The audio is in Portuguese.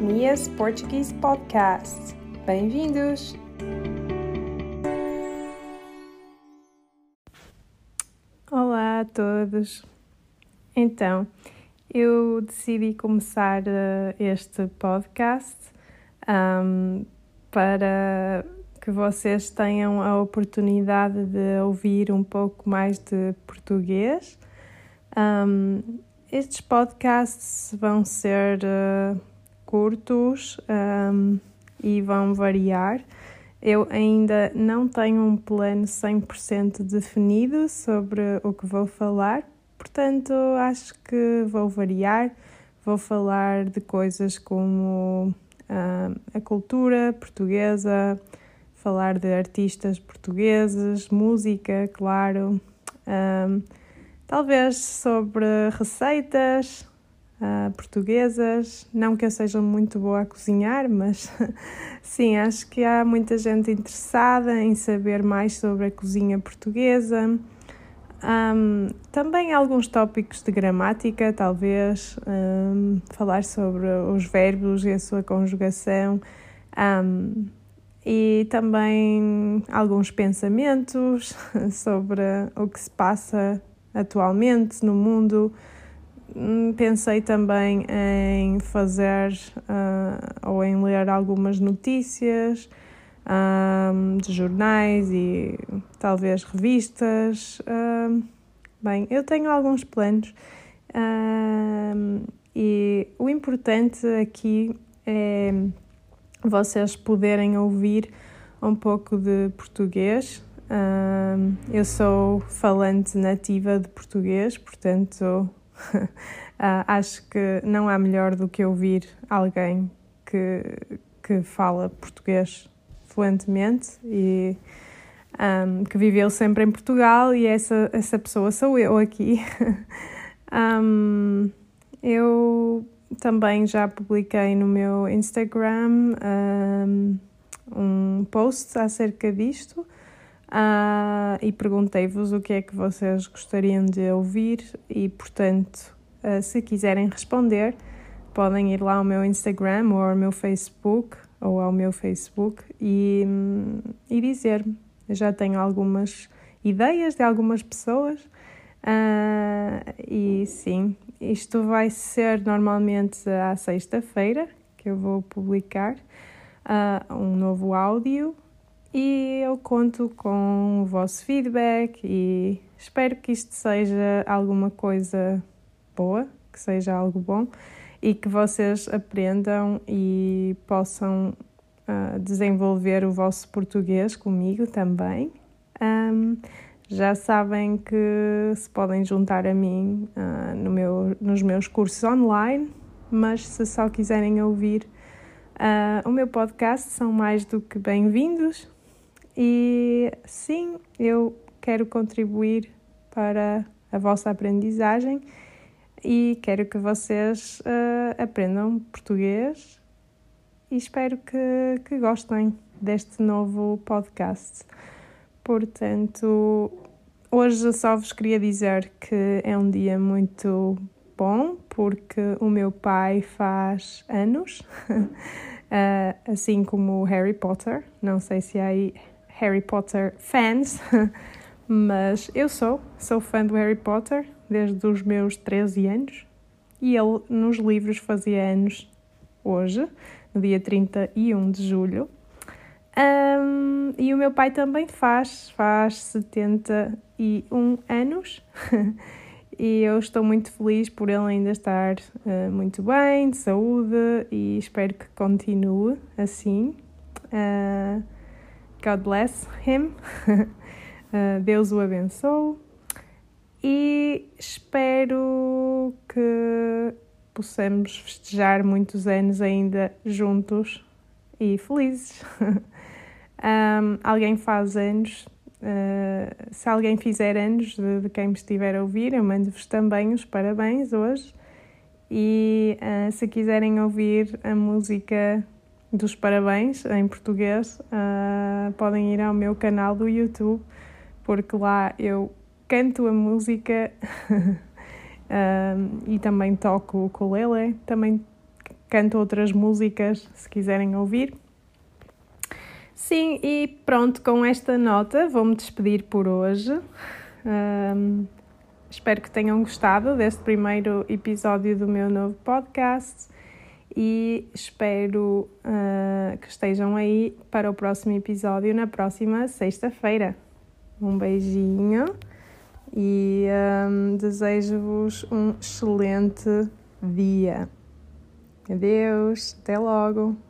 Mia's Portuguese Podcast. Bem-vindos! Olá a todos! Então, eu decidi começar uh, este podcast um, para que vocês tenham a oportunidade de ouvir um pouco mais de português. Um, estes podcasts vão ser uh, curtos um, e vão variar. Eu ainda não tenho um plano 100% definido sobre o que vou falar, portanto, acho que vou variar. Vou falar de coisas como a cultura portuguesa, falar de artistas portugueses, música, claro. Um, Talvez sobre receitas uh, portuguesas. Não que eu seja muito boa a cozinhar, mas sim, acho que há muita gente interessada em saber mais sobre a cozinha portuguesa. Um, também alguns tópicos de gramática, talvez um, falar sobre os verbos e a sua conjugação, um, e também alguns pensamentos sobre o que se passa atualmente no mundo. Hum, pensei também em fazer uh, ou em ler algumas notícias um, de jornais e talvez revistas. Uh, bem, eu tenho alguns planos e o importante aqui é vocês poderem ouvir um pouco de português eu sou falante nativa de português, portanto acho que não há melhor do que ouvir alguém que, que fala português fluentemente e um, que viveu sempre em Portugal e essa, essa pessoa sou eu aqui. um, eu também já publiquei no meu Instagram um, um post acerca disto. Uh, e perguntei-vos o que é que vocês gostariam de ouvir e, portanto, uh, se quiserem responder, podem ir lá ao meu Instagram ou ao meu Facebook ou ao meu Facebook e, um, e dizer-me. Já tenho algumas ideias de algumas pessoas uh, e sim, isto vai ser normalmente à sexta-feira que eu vou publicar um novo áudio e eu conto com o vosso feedback e espero que isto seja alguma coisa boa, que seja algo bom e que vocês aprendam e possam uh, desenvolver o vosso português comigo também. Um, já sabem que se podem juntar a mim uh, no meu, nos meus cursos online, mas se só quiserem ouvir uh, o meu podcast, são mais do que bem-vindos. E sim, eu quero contribuir para a vossa aprendizagem e quero que vocês uh, aprendam português e espero que, que gostem deste novo podcast. Portanto, hoje só vos queria dizer que é um dia muito bom porque o meu pai faz anos, uh, assim como Harry Potter. Não sei se aí Harry Potter fans, mas eu sou, sou fã do Harry Potter desde os meus 13 anos e ele nos livros fazia anos hoje, no dia 31 de julho. Um, e o meu pai também faz, faz 71 anos. e eu estou muito feliz por ele ainda estar uh, muito bem, de saúde, e espero que continue assim. Uh, God bless him. uh, Deus o abençoe. E espero que possamos festejar muitos anos ainda juntos e felizes. um, alguém faz anos. Uh, se alguém fizer anos de, de, quem me estiver a ouvir, eu mando-vos também os parabéns hoje. E uh, se quiserem ouvir a música dos parabéns em português, uh, podem ir ao meu canal do YouTube, porque lá eu canto a música uh, e também toco o ukulele. Também canto outras músicas se quiserem ouvir. Sim, e pronto, com esta nota vou-me despedir por hoje. Um, espero que tenham gostado deste primeiro episódio do meu novo podcast e espero uh, que estejam aí para o próximo episódio na próxima sexta-feira. Um beijinho e um, desejo-vos um excelente dia. Adeus, até logo!